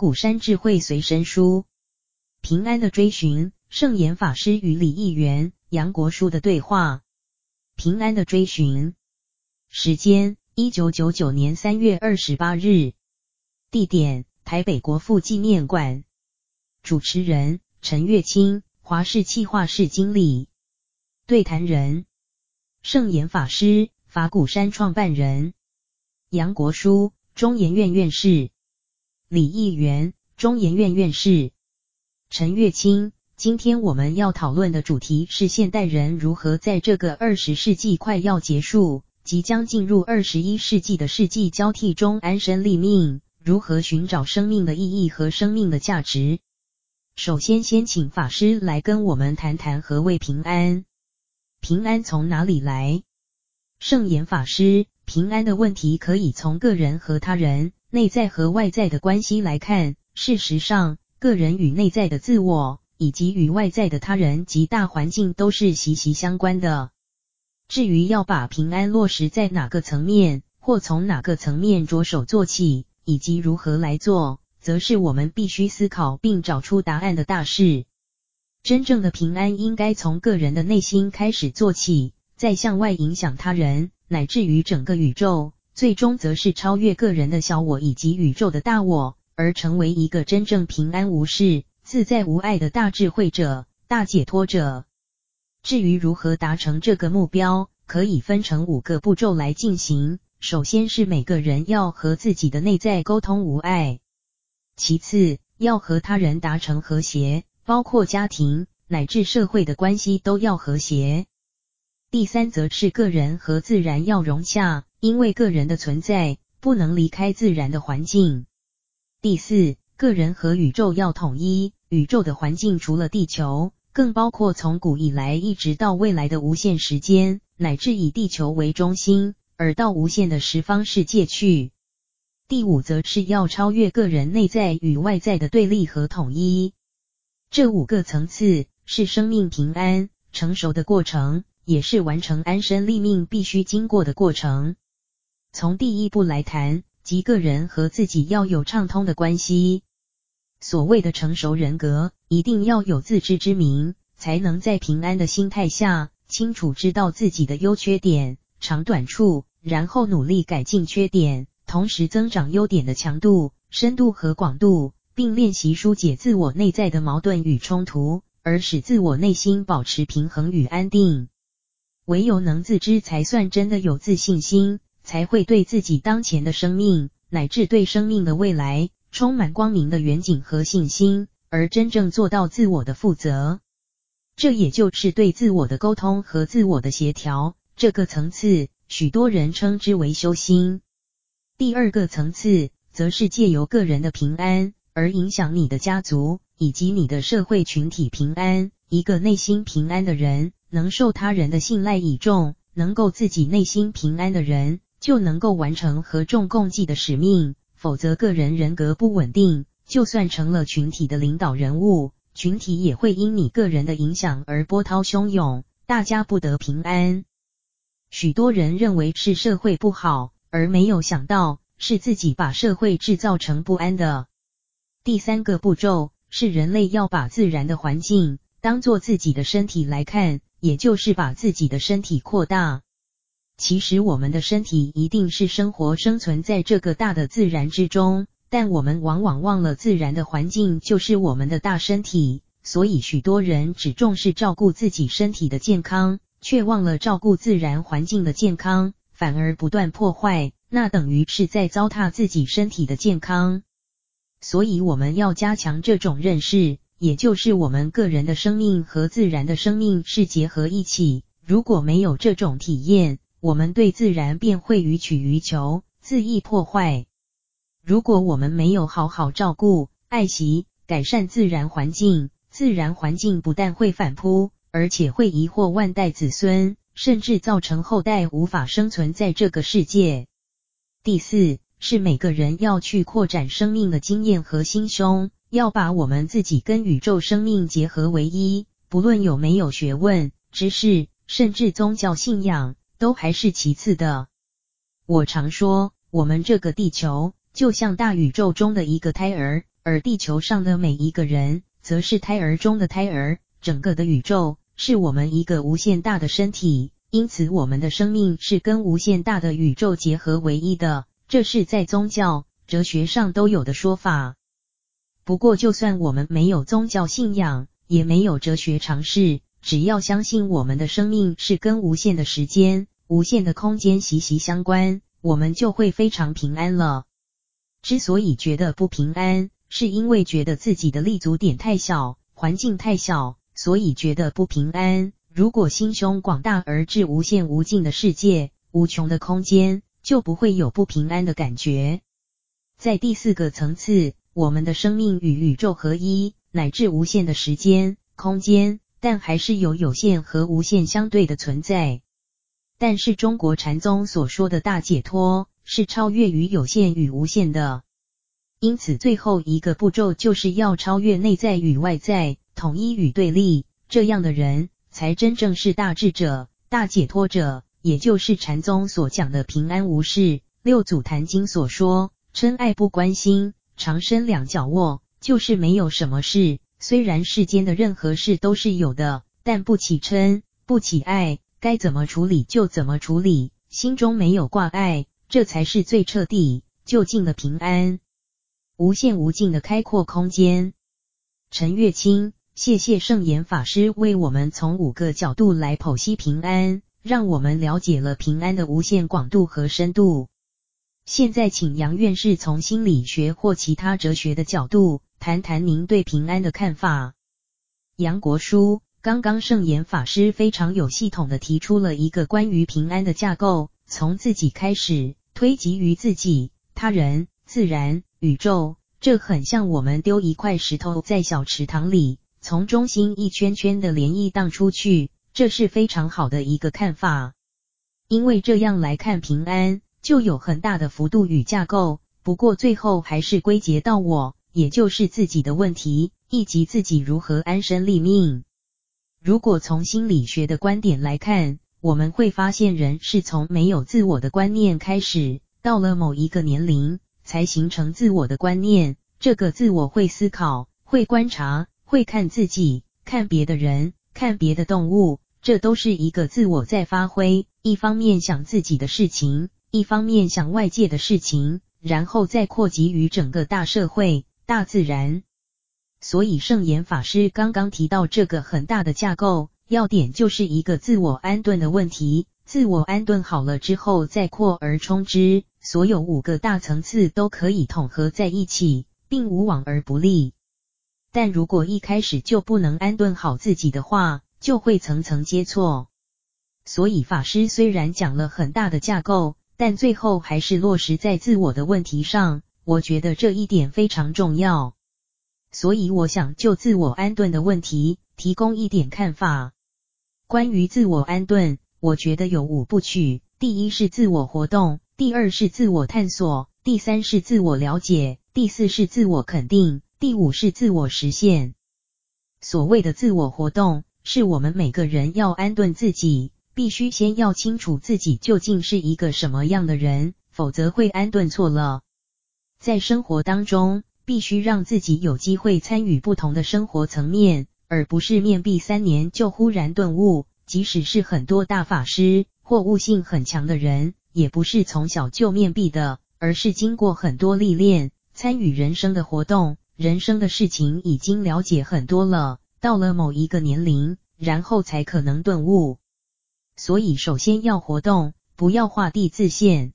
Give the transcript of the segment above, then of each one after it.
古山智慧随身书，平安的追寻，圣严法师与李议员、杨国书的对话。平安的追寻，时间：一九九九年三月二十八日，地点：台北国父纪念馆，主持人：陈月清，华视企划室经理，对谈人：圣严法师，法鼓山创办人，杨国书，中研院院士。李议员，中研院院士，陈月清。今天我们要讨论的主题是现代人如何在这个二十世纪快要结束、即将进入二十一世纪的世纪交替中安身立命，如何寻找生命的意义和生命的价值。首先，先请法师来跟我们谈谈何谓平安？平安从哪里来？圣严法师，平安的问题可以从个人和他人。内在和外在的关系来看，事实上，个人与内在的自我，以及与外在的他人及大环境都是息息相关的。至于要把平安落实在哪个层面，或从哪个层面着手做起，以及如何来做，则是我们必须思考并找出答案的大事。真正的平安应该从个人的内心开始做起，再向外影响他人，乃至于整个宇宙。最终则是超越个人的小我以及宇宙的大我，而成为一个真正平安无事、自在无碍的大智慧者、大解脱者。至于如何达成这个目标，可以分成五个步骤来进行。首先是每个人要和自己的内在沟通无碍，其次要和他人达成和谐，包括家庭乃至社会的关系都要和谐。第三则是个人和自然要融洽。因为个人的存在不能离开自然的环境。第四，个人和宇宙要统一，宇宙的环境除了地球，更包括从古以来一直到未来的无限时间，乃至以地球为中心而到无限的十方世界去。第五，则是要超越个人内在与外在的对立和统一。这五个层次是生命平安成熟的过程，也是完成安身立命必须经过的过程。从第一步来谈，即个人和自己要有畅通的关系。所谓的成熟人格，一定要有自知之明，才能在平安的心态下，清楚知道自己的优缺点、长短处，然后努力改进缺点，同时增长优点的强度、深度和广度，并练习疏解自我内在的矛盾与冲突，而使自我内心保持平衡与安定。唯有能自知，才算真的有自信心。才会对自己当前的生命，乃至对生命的未来，充满光明的远景和信心，而真正做到自我的负责。这也就是对自我的沟通和自我的协调。这个层次，许多人称之为修心。第二个层次，则是借由个人的平安，而影响你的家族以及你的社会群体平安。一个内心平安的人，能受他人的信赖倚重；能够自己内心平安的人，就能够完成和众共济的使命，否则个人人格不稳定，就算成了群体的领导人物，群体也会因你个人的影响而波涛汹涌，大家不得平安。许多人认为是社会不好，而没有想到是自己把社会制造成不安的。第三个步骤是人类要把自然的环境当作自己的身体来看，也就是把自己的身体扩大。其实我们的身体一定是生活生存在这个大的自然之中，但我们往往忘了自然的环境就是我们的大身体，所以许多人只重视照顾自己身体的健康，却忘了照顾自然环境的健康，反而不断破坏，那等于是在糟蹋自己身体的健康。所以我们要加强这种认识，也就是我们个人的生命和自然的生命是结合一起，如果没有这种体验，我们对自然便会予取予求，恣意破坏。如果我们没有好好照顾、爱惜、改善自然环境，自然环境不但会反扑，而且会遗祸万代子孙，甚至造成后代无法生存在这个世界。第四，是每个人要去扩展生命的经验和心胸，要把我们自己跟宇宙生命结合为一，不论有没有学问、知识，甚至宗教信仰。都还是其次的。我常说，我们这个地球就像大宇宙中的一个胎儿，而地球上的每一个人，则是胎儿中的胎儿。整个的宇宙是我们一个无限大的身体，因此我们的生命是跟无限大的宇宙结合为一的。这是在宗教、哲学上都有的说法。不过，就算我们没有宗教信仰，也没有哲学常识，只要相信我们的生命是跟无限的时间、无限的空间息息相关，我们就会非常平安了。之所以觉得不平安，是因为觉得自己的立足点太小，环境太小。所以觉得不平安。如果心胸广大而至无限无尽的世界，无穷的空间，就不会有不平安的感觉。在第四个层次，我们的生命与宇宙合一，乃至无限的时间、空间，但还是有有限和无限相对的存在。但是中国禅宗所说的大解脱，是超越于有限与无限的。因此，最后一个步骤就是要超越内在与外在。统一与对立，这样的人才真正是大智者、大解脱者，也就是禅宗所讲的平安无事。六祖坛经所说，嗔爱不关心，长身两脚卧，就是没有什么事。虽然世间的任何事都是有的，但不起嗔，不起爱，该怎么处理就怎么处理，心中没有挂碍，这才是最彻底、究竟的平安。无限无尽的开阔空间。陈月清。谢谢圣严法师为我们从五个角度来剖析平安，让我们了解了平安的无限广度和深度。现在请杨院士从心理学或其他哲学的角度谈谈您对平安的看法。杨国书，刚刚圣严法师非常有系统地提出了一个关于平安的架构，从自己开始，推及于自己、他人、自然、宇宙。这很像我们丢一块石头在小池塘里。从中心一圈圈的涟漪荡出去，这是非常好的一个看法。因为这样来看平安，就有很大的幅度与架构。不过最后还是归结到我，也就是自己的问题，以及自己如何安身立命。如果从心理学的观点来看，我们会发现人是从没有自我的观念开始，到了某一个年龄才形成自我的观念。这个自我会思考，会观察。会看自己，看别的人，看别的动物，这都是一个自我在发挥。一方面想自己的事情，一方面想外界的事情，然后再扩及于整个大社会、大自然。所以圣严法师刚刚提到这个很大的架构，要点就是一个自我安顿的问题。自我安顿好了之后，再扩而充之，所有五个大层次都可以统合在一起，并无往而不利。但如果一开始就不能安顿好自己的话，就会层层接错。所以法师虽然讲了很大的架构，但最后还是落实在自我的问题上。我觉得这一点非常重要。所以我想就自我安顿的问题提供一点看法。关于自我安顿，我觉得有五部曲：第一是自我活动，第二是自我探索，第三是自我了解，第四是自我肯定。第五是自我实现。所谓的自我活动，是我们每个人要安顿自己，必须先要清楚自己究竟是一个什么样的人，否则会安顿错了。在生活当中，必须让自己有机会参与不同的生活层面，而不是面壁三年就忽然顿悟。即使是很多大法师或悟性很强的人，也不是从小就面壁的，而是经过很多历练，参与人生的活动。人生的事情已经了解很多了，到了某一个年龄，然后才可能顿悟。所以，首先要活动，不要画地自限，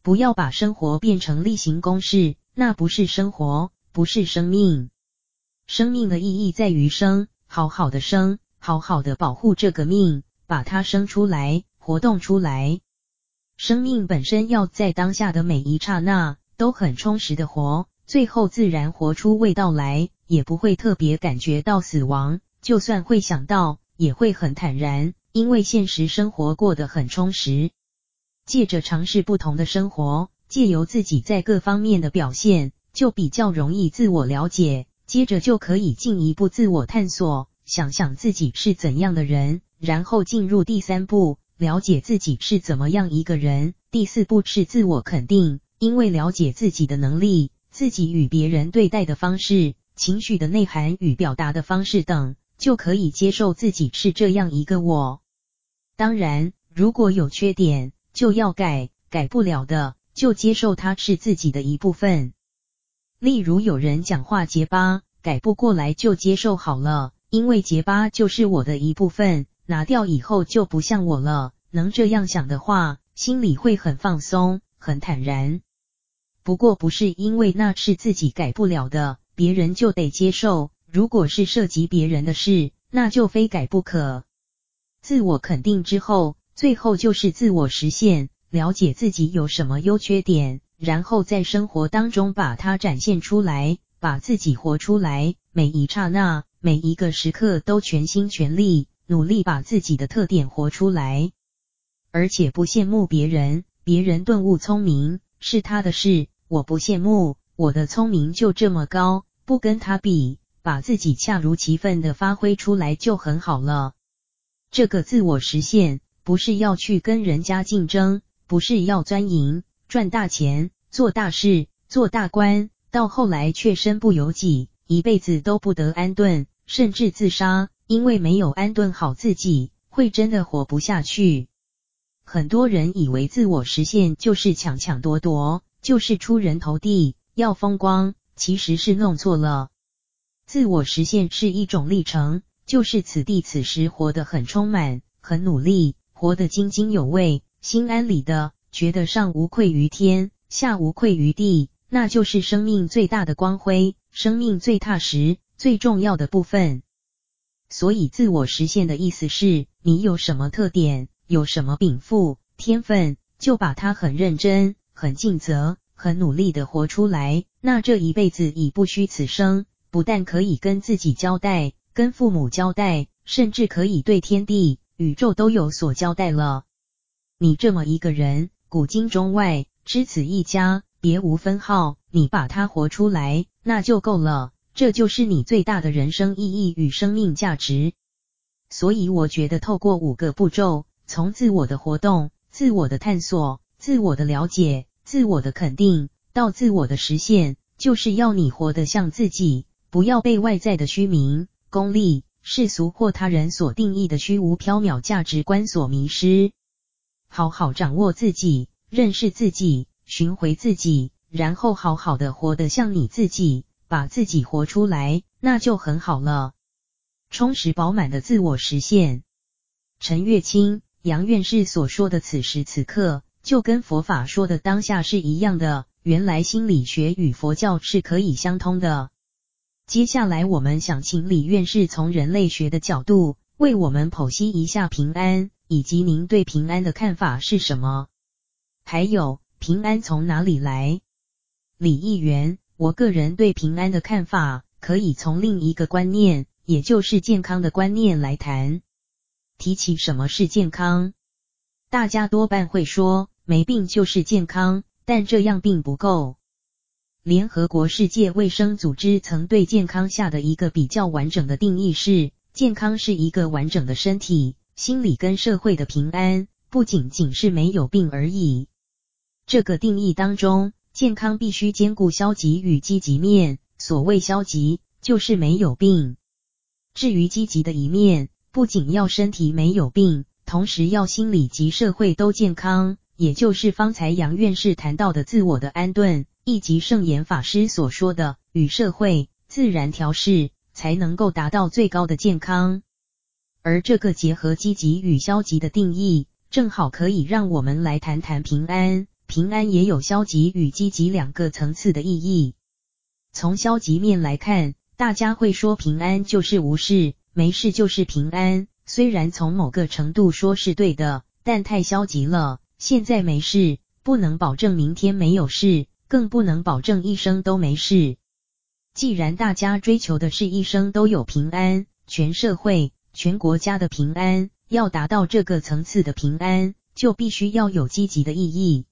不要把生活变成例行公事，那不是生活，不是生命。生命的意义在于生，好好的生，好好的保护这个命，把它生出来，活动出来。生命本身要在当下的每一刹那都很充实的活。最后自然活出味道来，也不会特别感觉到死亡。就算会想到，也会很坦然，因为现实生活过得很充实。借着尝试不同的生活，借由自己在各方面的表现，就比较容易自我了解。接着就可以进一步自我探索，想想自己是怎样的人，然后进入第三步，了解自己是怎么样一个人。第四步是自我肯定。因为了解自己的能力、自己与别人对待的方式、情绪的内涵与表达的方式等，就可以接受自己是这样一个我。当然，如果有缺点，就要改，改不了的，就接受它是自己的一部分。例如，有人讲话结巴，改不过来就接受好了，因为结巴就是我的一部分，拿掉以后就不像我了。能这样想的话，心里会很放松，很坦然。不过不是因为那是自己改不了的，别人就得接受。如果是涉及别人的事，那就非改不可。自我肯定之后，最后就是自我实现，了解自己有什么优缺点，然后在生活当中把它展现出来，把自己活出来。每一刹那，每一个时刻都全心全力，努力把自己的特点活出来，而且不羡慕别人，别人顿悟聪明是他的事。我不羡慕，我的聪明就这么高，不跟他比，把自己恰如其分的发挥出来就很好了。这个自我实现，不是要去跟人家竞争，不是要钻营、赚大钱、做大事、做大官，到后来却身不由己，一辈子都不得安顿，甚至自杀，因为没有安顿好自己，会真的活不下去。很多人以为自我实现就是抢抢夺夺。就是出人头地，要风光，其实是弄错了。自我实现是一种历程，就是此地此时活得很充满，很努力，活得津津有味，心安理得，觉得上无愧于天，下无愧于地，那就是生命最大的光辉，生命最踏实、最重要的部分。所以，自我实现的意思是，你有什么特点，有什么禀赋、天分，就把它很认真。很尽责，很努力的活出来，那这一辈子已不虚此生，不但可以跟自己交代，跟父母交代，甚至可以对天地、宇宙都有所交代了。你这么一个人，古今中外，只此一家，别无分号，你把它活出来，那就够了，这就是你最大的人生意义与生命价值。所以我觉得透过五个步骤，从自我的活动、自我的探索、自我的了解。自我的肯定到自我的实现，就是要你活得像自己，不要被外在的虚名、功利、世俗或他人所定义的虚无缥缈价值观所迷失。好好掌握自己，认识自己，寻回自己，然后好好的活得像你自己，把自己活出来，那就很好了。充实饱满的自我实现。陈月清、杨院士所说的此时此刻。就跟佛法说的当下是一样的，原来心理学与佛教是可以相通的。接下来我们想请李院士从人类学的角度为我们剖析一下平安，以及您对平安的看法是什么？还有平安从哪里来？李议员，我个人对平安的看法可以从另一个观念，也就是健康的观念来谈。提起什么是健康，大家多半会说。没病就是健康，但这样并不够。联合国世界卫生组织曾对健康下的一个比较完整的定义是：健康是一个完整的身体、心理跟社会的平安，不仅仅是没有病而已。这个定义当中，健康必须兼顾消极与积极面。所谓消极，就是没有病；至于积极的一面，不仅要身体没有病，同时要心理及社会都健康。也就是方才杨院士谈到的自我的安顿，以及圣严法师所说的与社会自然调适，才能够达到最高的健康。而这个结合积极与消极的定义，正好可以让我们来谈谈平安。平安也有消极与积极两个层次的意义。从消极面来看，大家会说平安就是无事，没事就是平安。虽然从某个程度说是对的，但太消极了。现在没事，不能保证明天没有事，更不能保证一生都没事。既然大家追求的是一生都有平安，全社会、全国家的平安，要达到这个层次的平安，就必须要有积极的意义。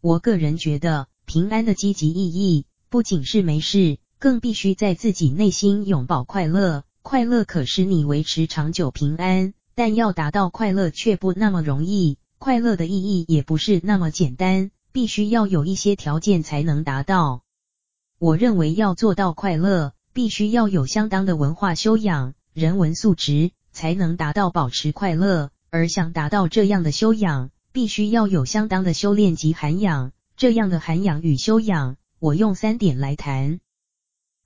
我个人觉得，平安的积极意义，不仅是没事，更必须在自己内心永葆快乐。快乐可使你维持长久平安，但要达到快乐却不那么容易。快乐的意义也不是那么简单，必须要有一些条件才能达到。我认为要做到快乐，必须要有相当的文化修养、人文素质，才能达到保持快乐。而想达到这样的修养，必须要有相当的修炼及涵养。这样的涵养与修养，我用三点来谈。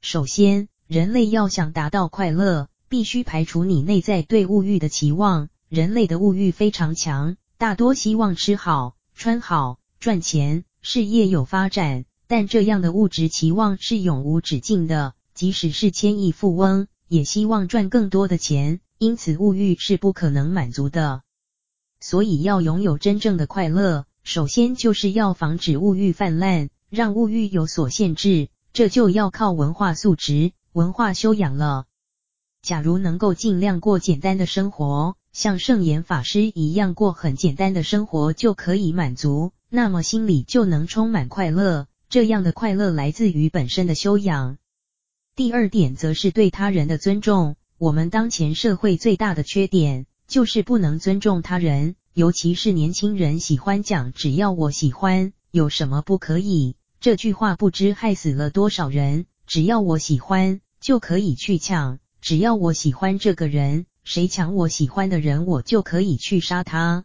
首先，人类要想达到快乐，必须排除你内在对物欲的期望。人类的物欲非常强，大多希望吃好、穿好、赚钱、事业有发展。但这样的物质期望是永无止境的，即使是千亿富翁，也希望赚更多的钱，因此物欲是不可能满足的。所以要拥有真正的快乐，首先就是要防止物欲泛滥，让物欲有所限制，这就要靠文化素质、文化修养了。假如能够尽量过简单的生活，像圣严法师一样过很简单的生活就可以满足，那么心里就能充满快乐。这样的快乐来自于本身的修养。第二点则是对他人的尊重。我们当前社会最大的缺点就是不能尊重他人，尤其是年轻人喜欢讲“只要我喜欢，有什么不可以”这句话，不知害死了多少人。只要我喜欢，就可以去抢。只要我喜欢这个人，谁抢我喜欢的人，我就可以去杀他。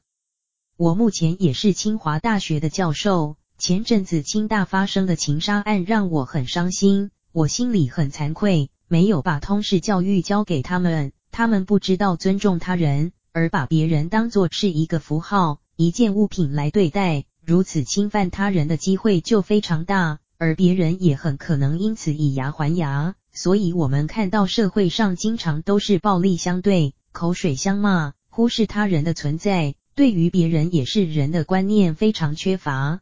我目前也是清华大学的教授，前阵子清大发生的情杀案让我很伤心，我心里很惭愧，没有把通识教育教给他们，他们不知道尊重他人，而把别人当作是一个符号、一件物品来对待，如此侵犯他人的机会就非常大，而别人也很可能因此以牙还牙。所以，我们看到社会上经常都是暴力相对、口水相骂，忽视他人的存在，对于别人也是人的观念非常缺乏。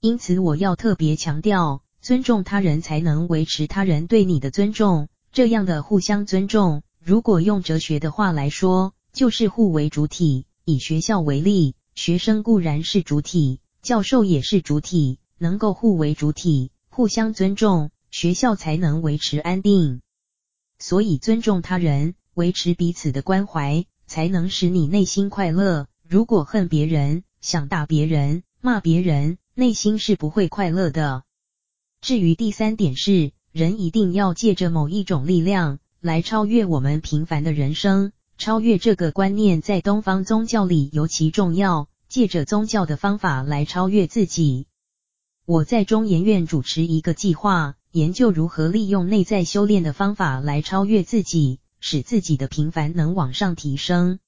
因此，我要特别强调，尊重他人才能维持他人对你的尊重。这样的互相尊重，如果用哲学的话来说，就是互为主体。以学校为例，学生固然是主体，教授也是主体，能够互为主体，互相尊重。学校才能维持安定，所以尊重他人，维持彼此的关怀，才能使你内心快乐。如果恨别人，想打别人，骂别人，内心是不会快乐的。至于第三点是，人一定要借着某一种力量来超越我们平凡的人生。超越这个观念在东方宗教里尤其重要，借着宗教的方法来超越自己。我在中研院主持一个计划。研究如何利用内在修炼的方法来超越自己，使自己的平凡能往上提升。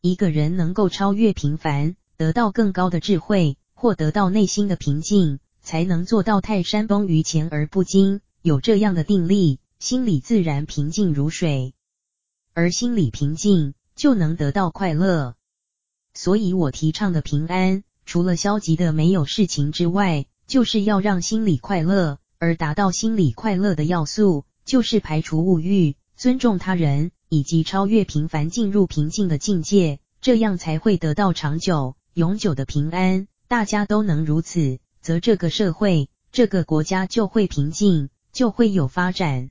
一个人能够超越平凡，得到更高的智慧，或得到内心的平静，才能做到泰山崩于前而不惊。有这样的定力，心里自然平静如水，而心里平静，就能得到快乐。所以我提倡的平安，除了消极的没有事情之外，就是要让心里快乐。而达到心理快乐的要素，就是排除物欲、尊重他人，以及超越平凡，进入平静的境界，这样才会得到长久、永久的平安。大家都能如此，则这个社会、这个国家就会平静，就会有发展。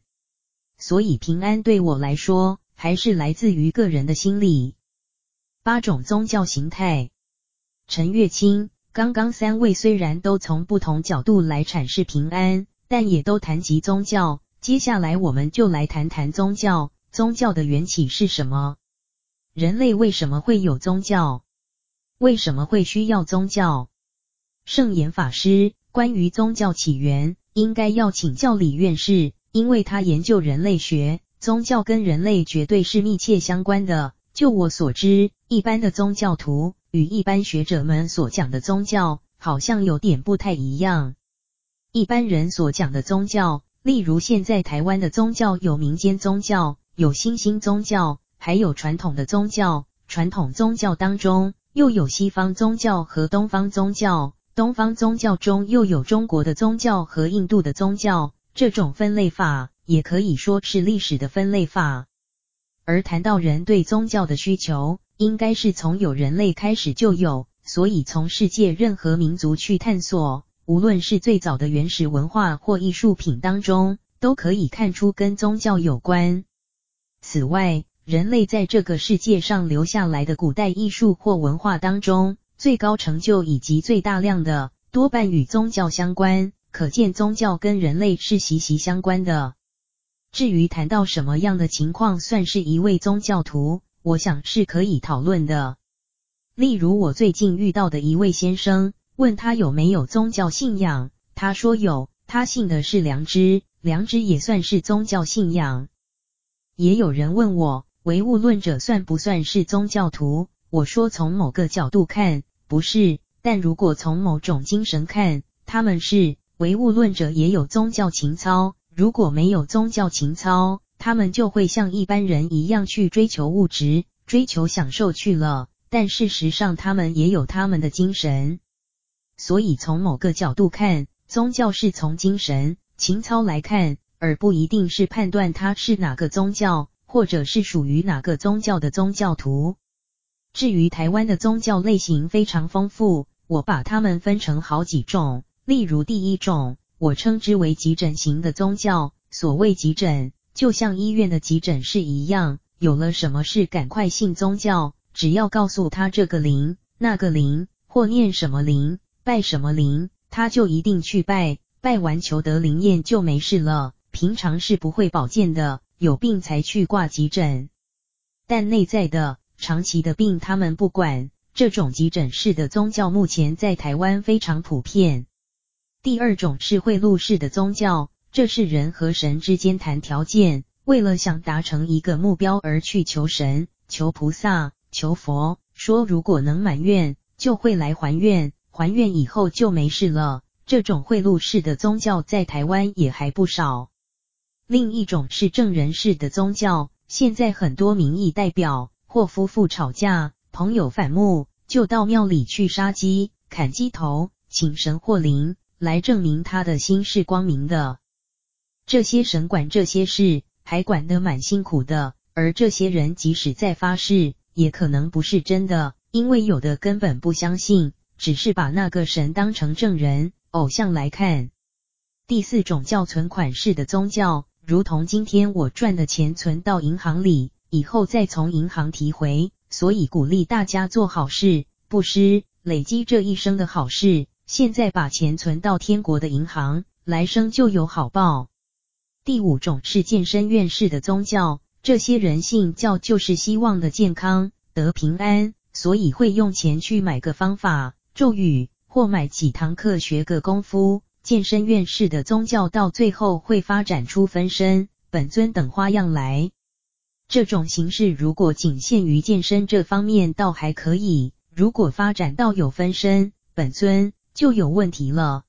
所以，平安对我来说，还是来自于个人的心理。八种宗教形态，陈月清，刚刚三位虽然都从不同角度来阐释平安。但也都谈及宗教，接下来我们就来谈谈宗教。宗教的缘起是什么？人类为什么会有宗教？为什么会需要宗教？圣严法师，关于宗教起源，应该要请教李院士，因为他研究人类学，宗教跟人类绝对是密切相关的。就我所知，一般的宗教徒与一般学者们所讲的宗教，好像有点不太一样。一般人所讲的宗教，例如现在台湾的宗教有民间宗教，有新兴宗教，还有传统的宗教。传统宗教当中又有西方宗教和东方宗教，东方宗教中又有中国的宗教和印度的宗教。这种分类法也可以说是历史的分类法。而谈到人对宗教的需求，应该是从有人类开始就有，所以从世界任何民族去探索。无论是最早的原始文化或艺术品当中，都可以看出跟宗教有关。此外，人类在这个世界上留下来的古代艺术或文化当中，最高成就以及最大量的，多半与宗教相关，可见宗教跟人类是息息相关的。至于谈到什么样的情况算是一位宗教徒，我想是可以讨论的。例如我最近遇到的一位先生，问他有没有宗教信仰，他说有，他信的是良知，良知也算是宗教信仰。也有人问我，唯物论者算不算是宗教徒？我说从某个角度看，不是，但如果从某种精神看，他们是。唯物论者也有宗教情操。如果没有宗教情操，他们就会像一般人一样去追求物质、追求享受去了。但事实上，他们也有他们的精神。所以，从某个角度看，宗教是从精神情操来看，而不一定是判断他是哪个宗教，或者是属于哪个宗教的宗教徒。至于台湾的宗教类型非常丰富，我把它们分成好几种。例如，第一种。我称之为急诊型的宗教。所谓急诊，就像医院的急诊室一样，有了什么事赶快信宗教，只要告诉他这个灵、那个灵，或念什么灵、拜什么灵，他就一定去拜，拜完求得灵验就没事了。平常是不会保健的，有病才去挂急诊。但内在的、长期的病他们不管。这种急诊式的宗教目前在台湾非常普遍。第二种是贿赂式的宗教，这是人和神之间谈条件，为了想达成一个目标而去求神、求菩萨、求佛，说如果能满愿，就会来还愿，还愿以后就没事了。这种贿赂式的宗教在台湾也还不少。另一种是证人式的宗教，现在很多民意代表或夫妇吵架，朋友反目，就到庙里去杀鸡、砍鸡头，请神或灵。来证明他的心是光明的。这些神管这些事，还管得蛮辛苦的。而这些人即使在发誓，也可能不是真的，因为有的根本不相信，只是把那个神当成证人、偶像来看。第四种叫存款式的宗教，如同今天我赚的钱存到银行里，以后再从银行提回，所以鼓励大家做好事、布施，累积这一生的好事。现在把钱存到天国的银行，来生就有好报。第五种是健身院式的宗教，这些人信教就是希望的健康得平安，所以会用钱去买个方法、咒语，或买几堂课学个功夫。健身院式的宗教到最后会发展出分身、本尊等花样来。这种形式如果仅限于健身这方面，倒还可以；如果发展到有分身、本尊，就有问题了。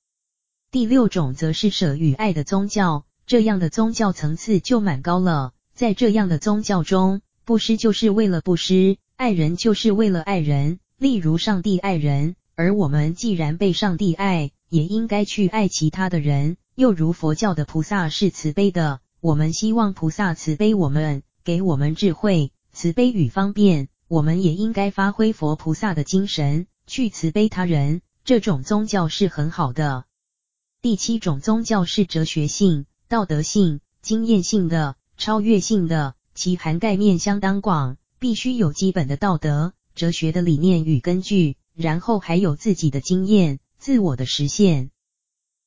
第六种则是舍与爱的宗教，这样的宗教层次就蛮高了。在这样的宗教中，布施就是为了布施，爱人就是为了爱人。例如上帝爱人，而我们既然被上帝爱，也应该去爱其他的人。又如佛教的菩萨是慈悲的，我们希望菩萨慈悲我们，给我们智慧、慈悲与方便，我们也应该发挥佛菩萨的精神，去慈悲他人。这种宗教是很好的。第七种宗教是哲学性、道德性、经验性的、超越性的，其涵盖面相当广，必须有基本的道德、哲学的理念与根据，然后还有自己的经验、自我的实现。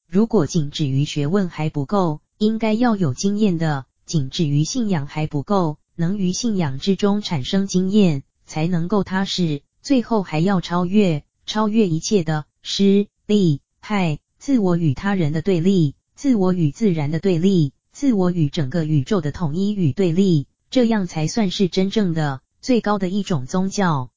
如果仅止于学问还不够，应该要有经验的；仅止于信仰还不够，能于信仰之中产生经验，才能够踏实。最后还要超越，超越一切的。师、利、害，自我与他人的对立，自我与自然的对立，自我与整个宇宙的统一与对立，这样才算是真正的最高的一种宗教。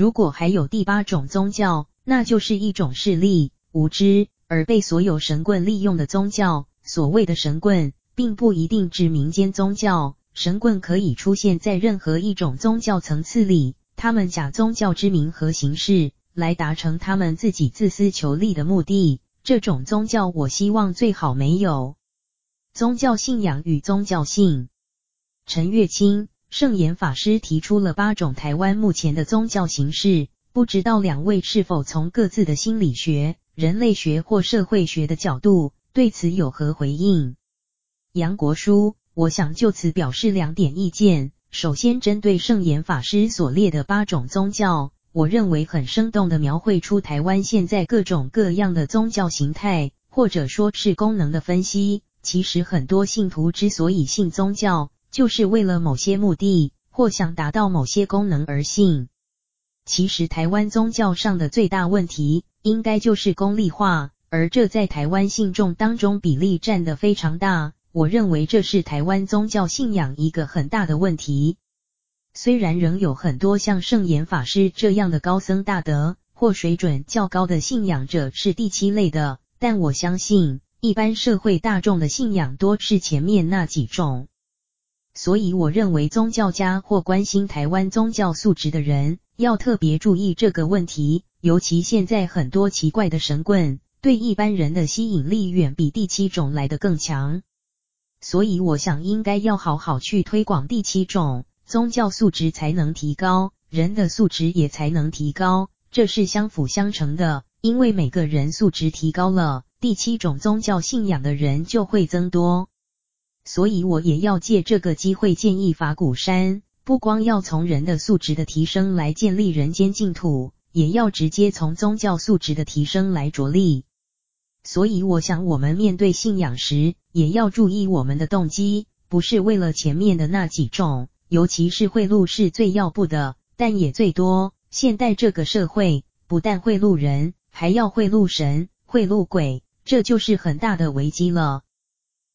如果还有第八种宗教，那就是一种势利、无知而被所有神棍利用的宗教。所谓的神棍，并不一定指民间宗教，神棍可以出现在任何一种宗教层次里，他们假宗教之名和形式。来达成他们自己自私求利的目的，这种宗教我希望最好没有。宗教信仰与宗教性，陈月清圣严法师提出了八种台湾目前的宗教形式，不知道两位是否从各自的心理学、人类学或社会学的角度对此有何回应？杨国书，我想就此表示两点意见。首先，针对圣严法师所列的八种宗教。我认为很生动地描绘出台湾现在各种各样的宗教形态，或者说是功能的分析。其实很多信徒之所以信宗教，就是为了某些目的，或想达到某些功能而信。其实台湾宗教上的最大问题，应该就是功利化，而这在台湾信众当中比例占得非常大。我认为这是台湾宗教信仰一个很大的问题。虽然仍有很多像圣严法师这样的高僧大德或水准较高的信仰者是第七类的，但我相信一般社会大众的信仰多是前面那几种。所以我认为宗教家或关心台湾宗教素质的人要特别注意这个问题，尤其现在很多奇怪的神棍对一般人的吸引力远比第七种来得更强。所以我想应该要好好去推广第七种。宗教素质才能提高，人的素质也才能提高，这是相辅相成的。因为每个人素质提高了，第七种宗教信仰的人就会增多。所以我也要借这个机会建议法鼓山，不光要从人的素质的提升来建立人间净土，也要直接从宗教素质的提升来着力。所以我想，我们面对信仰时，也要注意我们的动机，不是为了前面的那几种。尤其是贿赂是最要不得，但也最多。现代这个社会，不但贿赂人，还要贿赂神、贿赂鬼，这就是很大的危机了。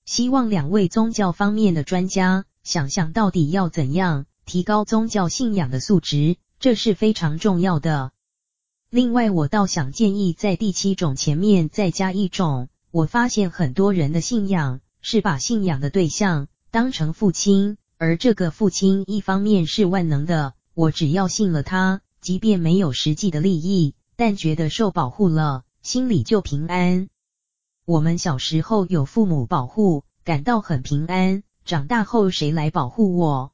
希望两位宗教方面的专家想想到底要怎样提高宗教信仰的素质，这是非常重要的。另外，我倒想建议在第七种前面再加一种。我发现很多人的信仰是把信仰的对象当成父亲。而这个父亲一方面是万能的，我只要信了他，即便没有实际的利益，但觉得受保护了，心里就平安。我们小时候有父母保护，感到很平安。长大后谁来保护我？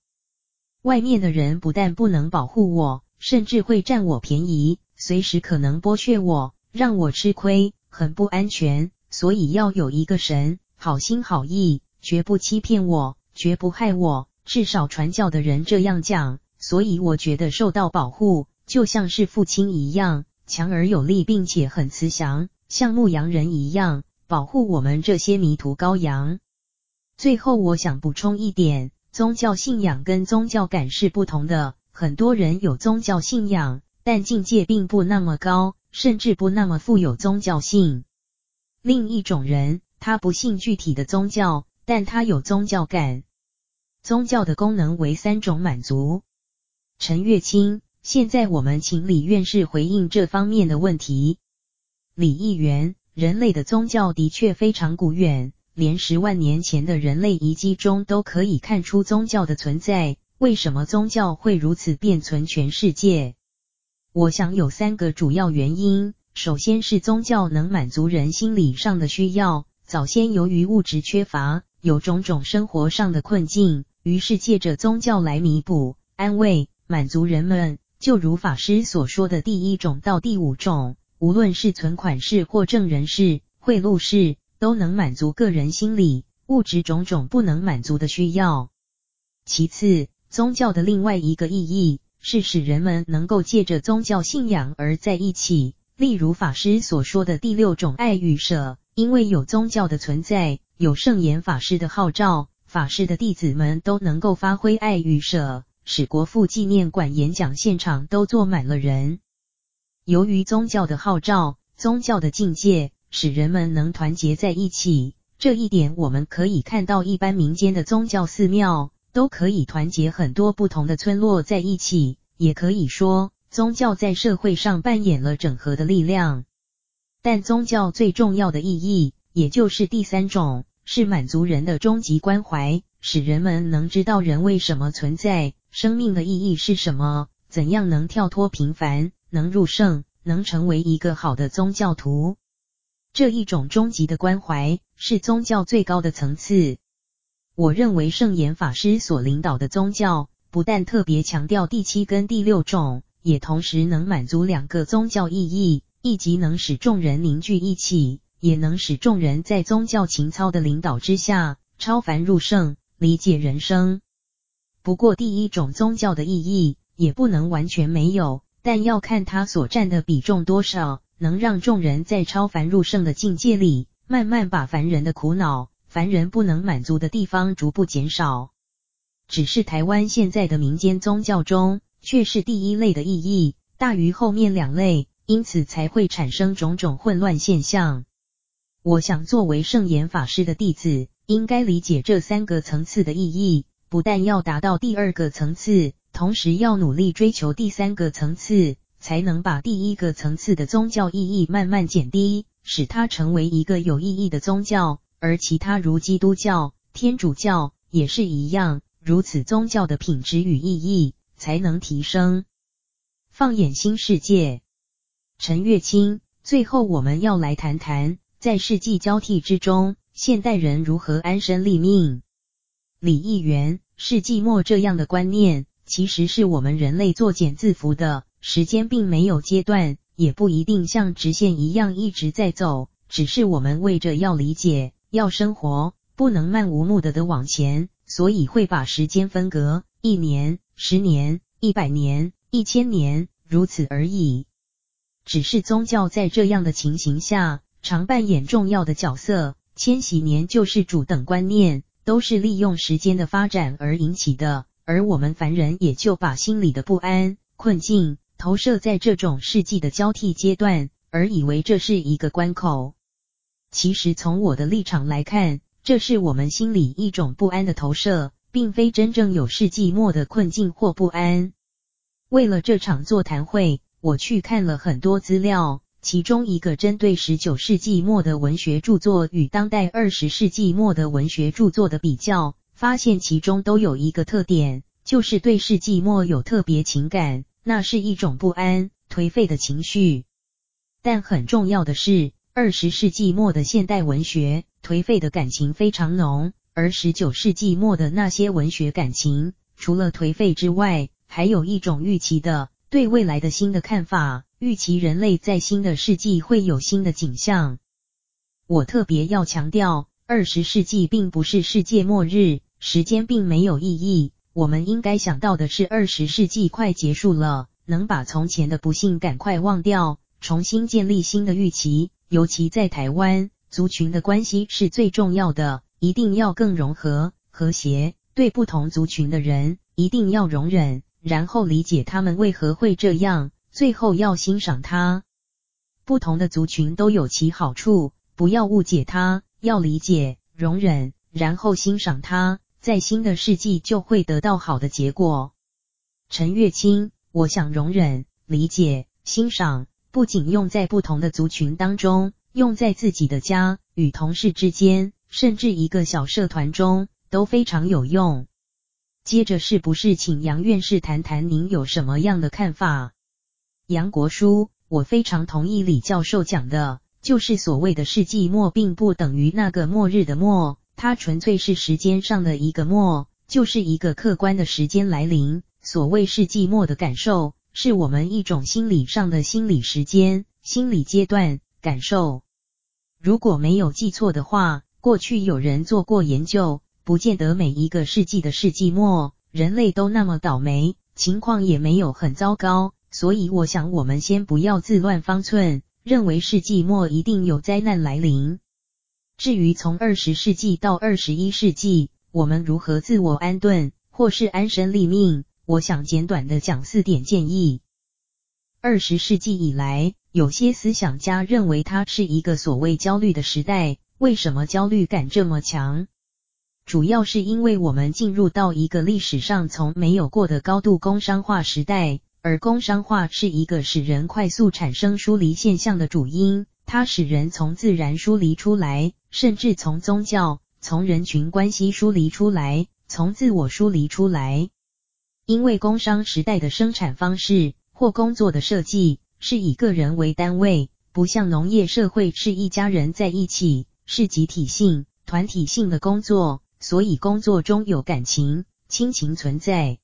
外面的人不但不能保护我，甚至会占我便宜，随时可能剥削我，让我吃亏，很不安全。所以要有一个神，好心好意，绝不欺骗我，绝不害我。至少传教的人这样讲，所以我觉得受到保护，就像是父亲一样，强而有力，并且很慈祥，像牧羊人一样保护我们这些迷途羔羊。最后，我想补充一点，宗教信仰跟宗教感是不同的。很多人有宗教信仰，但境界并不那么高，甚至不那么富有宗教性。另一种人，他不信具体的宗教，但他有宗教感。宗教的功能为三种满足。陈月清，现在我们请李院士回应这方面的问题。李议员，人类的宗教的确非常古远，连十万年前的人类遗迹中都可以看出宗教的存在。为什么宗教会如此遍存全世界？我想有三个主要原因。首先是宗教能满足人心理上的需要。早先由于物质缺乏，有种种生活上的困境。于是借着宗教来弥补、安慰、满足人们，就如法师所说的第一种到第五种，无论是存款式或证人式、贿赂式，都能满足个人心理、物质种种不能满足的需要。其次，宗教的另外一个意义是使人们能够借着宗教信仰而在一起，例如法师所说的第六种爱与舍，因为有宗教的存在，有圣严法师的号召。法师的弟子们都能够发挥爱与舍，使国父纪念馆演讲现场都坐满了人。由于宗教的号召，宗教的境界，使人们能团结在一起。这一点我们可以看到，一般民间的宗教寺庙都可以团结很多不同的村落在一起。也可以说，宗教在社会上扮演了整合的力量。但宗教最重要的意义，也就是第三种。是满足人的终极关怀，使人们能知道人为什么存在，生命的意义是什么，怎样能跳脱平凡，能入圣，能成为一个好的宗教徒。这一种终极的关怀是宗教最高的层次。我认为圣严法师所领导的宗教，不但特别强调第七跟第六种，也同时能满足两个宗教意义，以及能使众人凝聚一起。也能使众人在宗教情操的领导之下超凡入圣，理解人生。不过，第一种宗教的意义也不能完全没有。但要看它所占的比重多少，能让众人在超凡入圣的境界里，慢慢把凡人的苦恼、凡人不能满足的地方逐步减少。只是台湾现在的民间宗教中，却是第一类的意义大于后面两类，因此才会产生种种混乱现象。我想，作为圣严法师的弟子，应该理解这三个层次的意义，不但要达到第二个层次，同时要努力追求第三个层次，才能把第一个层次的宗教意义慢慢减低，使它成为一个有意义的宗教。而其他如基督教、天主教也是一样。如此宗教的品质与意义才能提升。放眼新世界，陈月清，最后我们要来谈谈，在世纪交替之中，现代人如何安身立命。李议员，世纪末这样的观念，其实是我们人类作茧自缚的。时间并没有阶段，也不一定像直线一样一直在走，只是我们为着要理解、要生活，不能漫无目的的往前。所以会把时间分隔一年、十年、一百年、一千年，如此而已。只是宗教在这样的情形下，常扮演重要的角色。千禧年救世主等观念，都是利用时间的发展而引起的，而我们凡人也就把心里的不安、困境投射在这种世纪的交替阶段，而以为这是一个关口。其实从我的立场来看，这是我们心里一种不安的投射，并非真正有世纪末的困境或不安。为了这场座谈会，我去看了很多资料，其中一个针对十九世纪末的文学著作与当代二十世纪末的文学著作的比较，发现其中都有一个特点，就是对世纪末有特别情感，那是一种不安、颓废的情绪。但很重要的是，二十世纪末的现代文学，颓废的感情非常浓，而十九世纪末的那些文学感情，除了颓废之外，还有一种预期的，对未来的新的看法，预期人类在新的世纪会有新的景象。我特别要强调，二十世纪并不是世界末日，时间并没有意义。我们应该想到的是，二十世纪快结束了，能把从前的不幸赶快忘掉，重新建立新的预期。尤其在台湾，族群的关系是最重要的，一定要更融合、和谐。对不同族群的人，一定要容忍，然后理解他们为何会这样，最后要欣赏他。不同的族群都有其好处，不要误解他，要理解、容忍，然后欣赏他，在新的世纪就会得到好的结果。陈月清，我想容忍、理解、欣赏。不仅用在不同的族群当中，用在自己的家与同事之间，甚至一个小社团中都非常有用。接着是不是请杨院士谈谈您有什么样的看法？杨国书，我非常同意李教授讲的，就是所谓的世纪末，并不等于那个末日的末，它纯粹是时间上的一个末，就是一个客观的时间来临。所谓世纪末的感受。是我们一种心理上的心理时间、心理阶段感受。如果没有记错的话，过去有人做过研究，不见得每一个世纪的世纪末，人类都那么倒霉，情况也没有很糟糕。所以我想，我们先不要自乱方寸，认为世纪末一定有灾难来临。至于从二十世纪到二十一世纪，我们如何自我安顿，或是安身立命？我想简短的讲四点建议。二十世纪以来，有些思想家认为它是一个所谓焦虑的时代。为什么焦虑感这么强？主要是因为我们进入到一个历史上从没有过的高度工商化时代，而工商化是一个使人快速产生疏离现象的主因。它使人从自然疏离出来，甚至从宗教、从人群关系疏离出来，从自我疏离出来。因为工商时代的生产方式或工作的设计是以个人为单位，不像农业社会是一家人在一起，是集体性、团体性的工作，所以工作中有感情、亲情存在。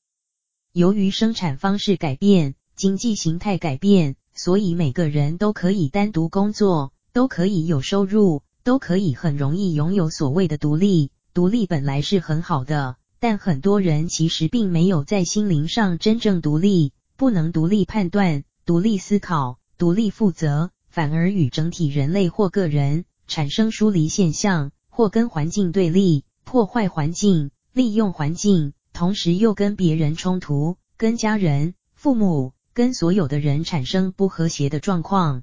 由于生产方式改变、经济形态改变，所以每个人都可以单独工作，都可以有收入，都可以很容易拥有所谓的独立。独立本来是很好的。但很多人其实并没有在心灵上真正独立，不能独立判断、独立思考、独立负责，反而与整体人类或个人产生疏离现象，或跟环境对立、破坏环境、利用环境，同时又跟别人冲突，跟家人、父母、跟所有的人产生不和谐的状况。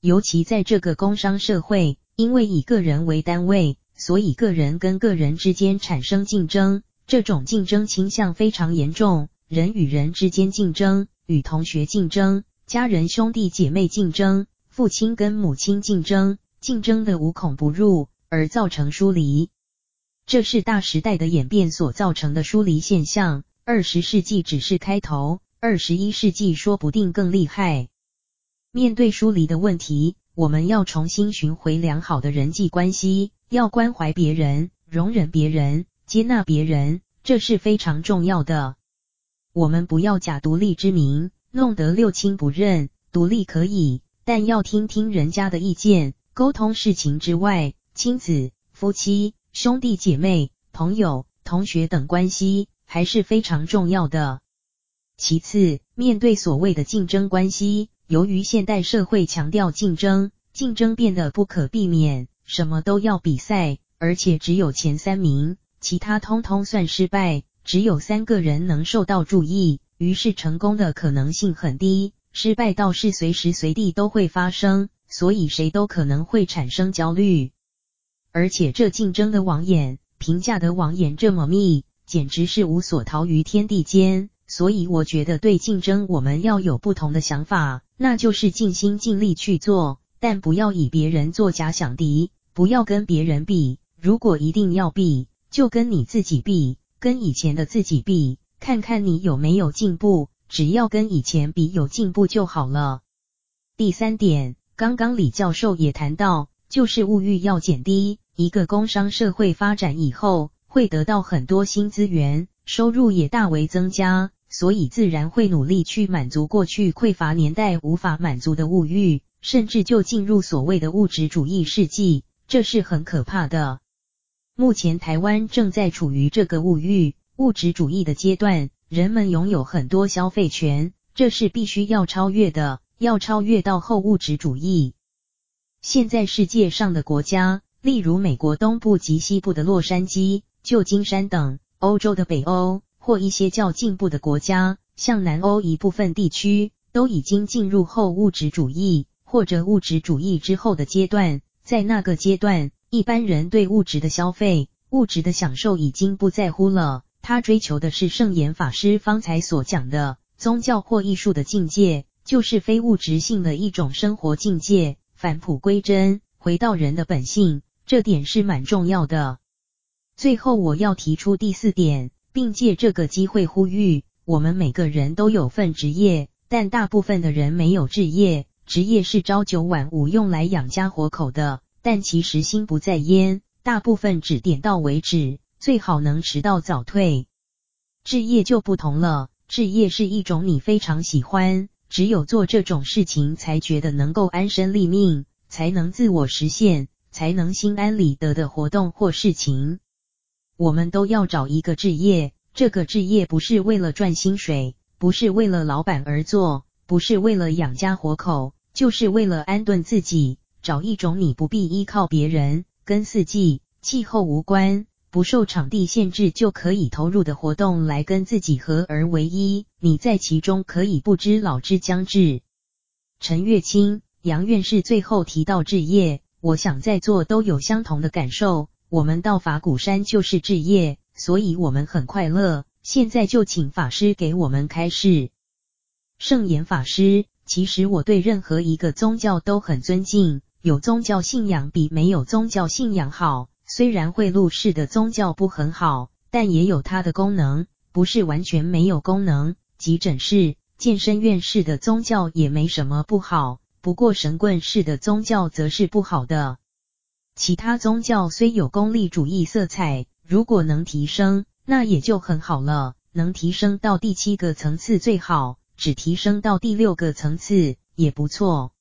尤其在这个工商社会，因为以个人为单位，所以个人跟个人之间产生竞争，这种竞争倾向非常严重。人与人之间竞争，与同学竞争，家人兄弟姐妹竞争，父亲跟母亲竞争，竞争的无孔不入，而造成疏离。这是大时代的演变所造成的疏离现象。二十世纪只是开头，二十一世纪说不定更厉害。面对疏离的问题，我们要重新寻回良好的人际关系，要关怀别人，容忍别人，接纳别人，这是非常重要的。我们不要假独立之名，弄得六亲不认。独立可以，但要听听人家的意见，沟通事情之外，亲子、夫妻、兄弟姐妹、朋友、同学等关系还是非常重要的。其次，面对所谓的竞争关系。由于现代社会强调竞争，竞争变得不可避免，什么都要比赛，而且只有前三名，其他通通算失败，只有三个人能受到注意，于是成功的可能性很低，失败倒是随时随地都会发生，所以谁都可能会产生焦虑。而且这竞争的网眼，评价的网眼这么密，简直是无所逃于天地间。所以我觉得对竞争我们要有不同的想法，那就是尽心尽力去做，但不要以别人做假想敌，不要跟别人比。如果一定要比，就跟你自己比，跟以前的自己比，看看你有没有进步。只要跟以前比有进步就好了。第三点，刚刚李教授也谈到，就是物欲要减低。一个工商社会发展以后，会得到很多新资源，收入也大为增加。所以自然会努力去满足过去匮乏年代无法满足的物欲，甚至就进入所谓的物质主义世纪，这是很可怕的。目前台湾正在处于这个物欲物质主义的阶段，人们拥有很多消费权，这是必须要超越的，要超越到后物质主义。现在世界上的国家，例如美国东部及西部的洛杉矶、旧金山等，欧洲的北欧。或一些较进步的国家，像南欧一部分地区，都已经进入后物质主义或者物质主义之后的阶段。在那个阶段，一般人对物质的消费、物质的享受已经不在乎了，他追求的是圣严法师方才所讲的宗教或艺术的境界，就是非物质性的一种生活境界，返璞归真，回到人的本性，这点是蛮重要的。最后，我要提出第四点。并借这个机会呼吁，我们每个人都有份职业，但大部分的人没有志业。职业是朝九晚五用来养家活口的，但其实心不在焉，大部分只点到为止，最好能迟到早退。志业就不同了，志业是一种你非常喜欢，只有做这种事情才觉得能够安身立命，才能自我实现，才能心安理得的活动或事情。我们都要找一个置业，这个置业不是为了赚薪水，不是为了老板而做，不是为了养家活口，就是为了安顿自己。找一种你不必依靠别人，跟四季、气候无关，不受场地限制就可以投入的活动来跟自己合而为一，你在其中可以不知老之将至。陈月清、杨院士最后提到置业，我想在座都有相同的感受。我们到法鼓山就是置业，所以我们很快乐。现在就请法师给我们开示。圣严法师，其实我对任何一个宗教都很尊敬，有宗教信仰比没有宗教信仰好。虽然贿赂式的宗教不很好，但也有它的功能，不是完全没有功能。急诊室、健身院式的宗教也没什么不好，不过神棍式的宗教则是不好的。其他宗教虽有功利主义色彩，如果能提升，那也就很好了。能提升到第七个层次最好，只提升到第六个层次也不错。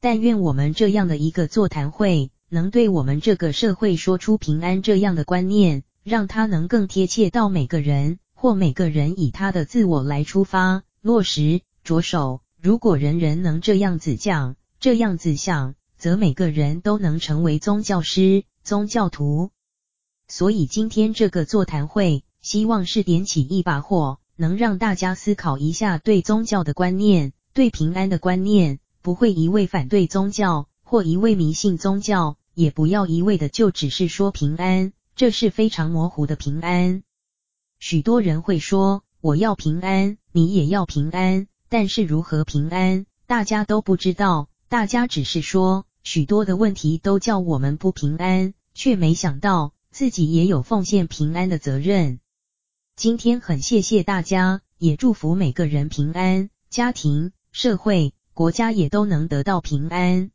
但愿我们这样的一个座谈会，能对我们这个社会说出平安这样的观念，让它能更贴切到每个人，或每个人以他的自我来出发，落实着手，如果人人能这样子讲，这样子想，则每个人都能成为宗教师、宗教徒。所以今天这个座谈会，希望是点起一把火，能让大家思考一下对宗教的观念，对平安的观念，不会一味反对宗教，或一味迷信宗教，也不要一味的就只是说平安，这是非常模糊的平安。许多人会说，我要平安，你也要平安。但是如何平安，大家都不知道。大家只是说，许多的问题都叫我们不平安，却没想到自己也有奉献平安的责任。今天很谢谢大家，也祝福每个人平安，家庭、社会、国家也都能得到平安。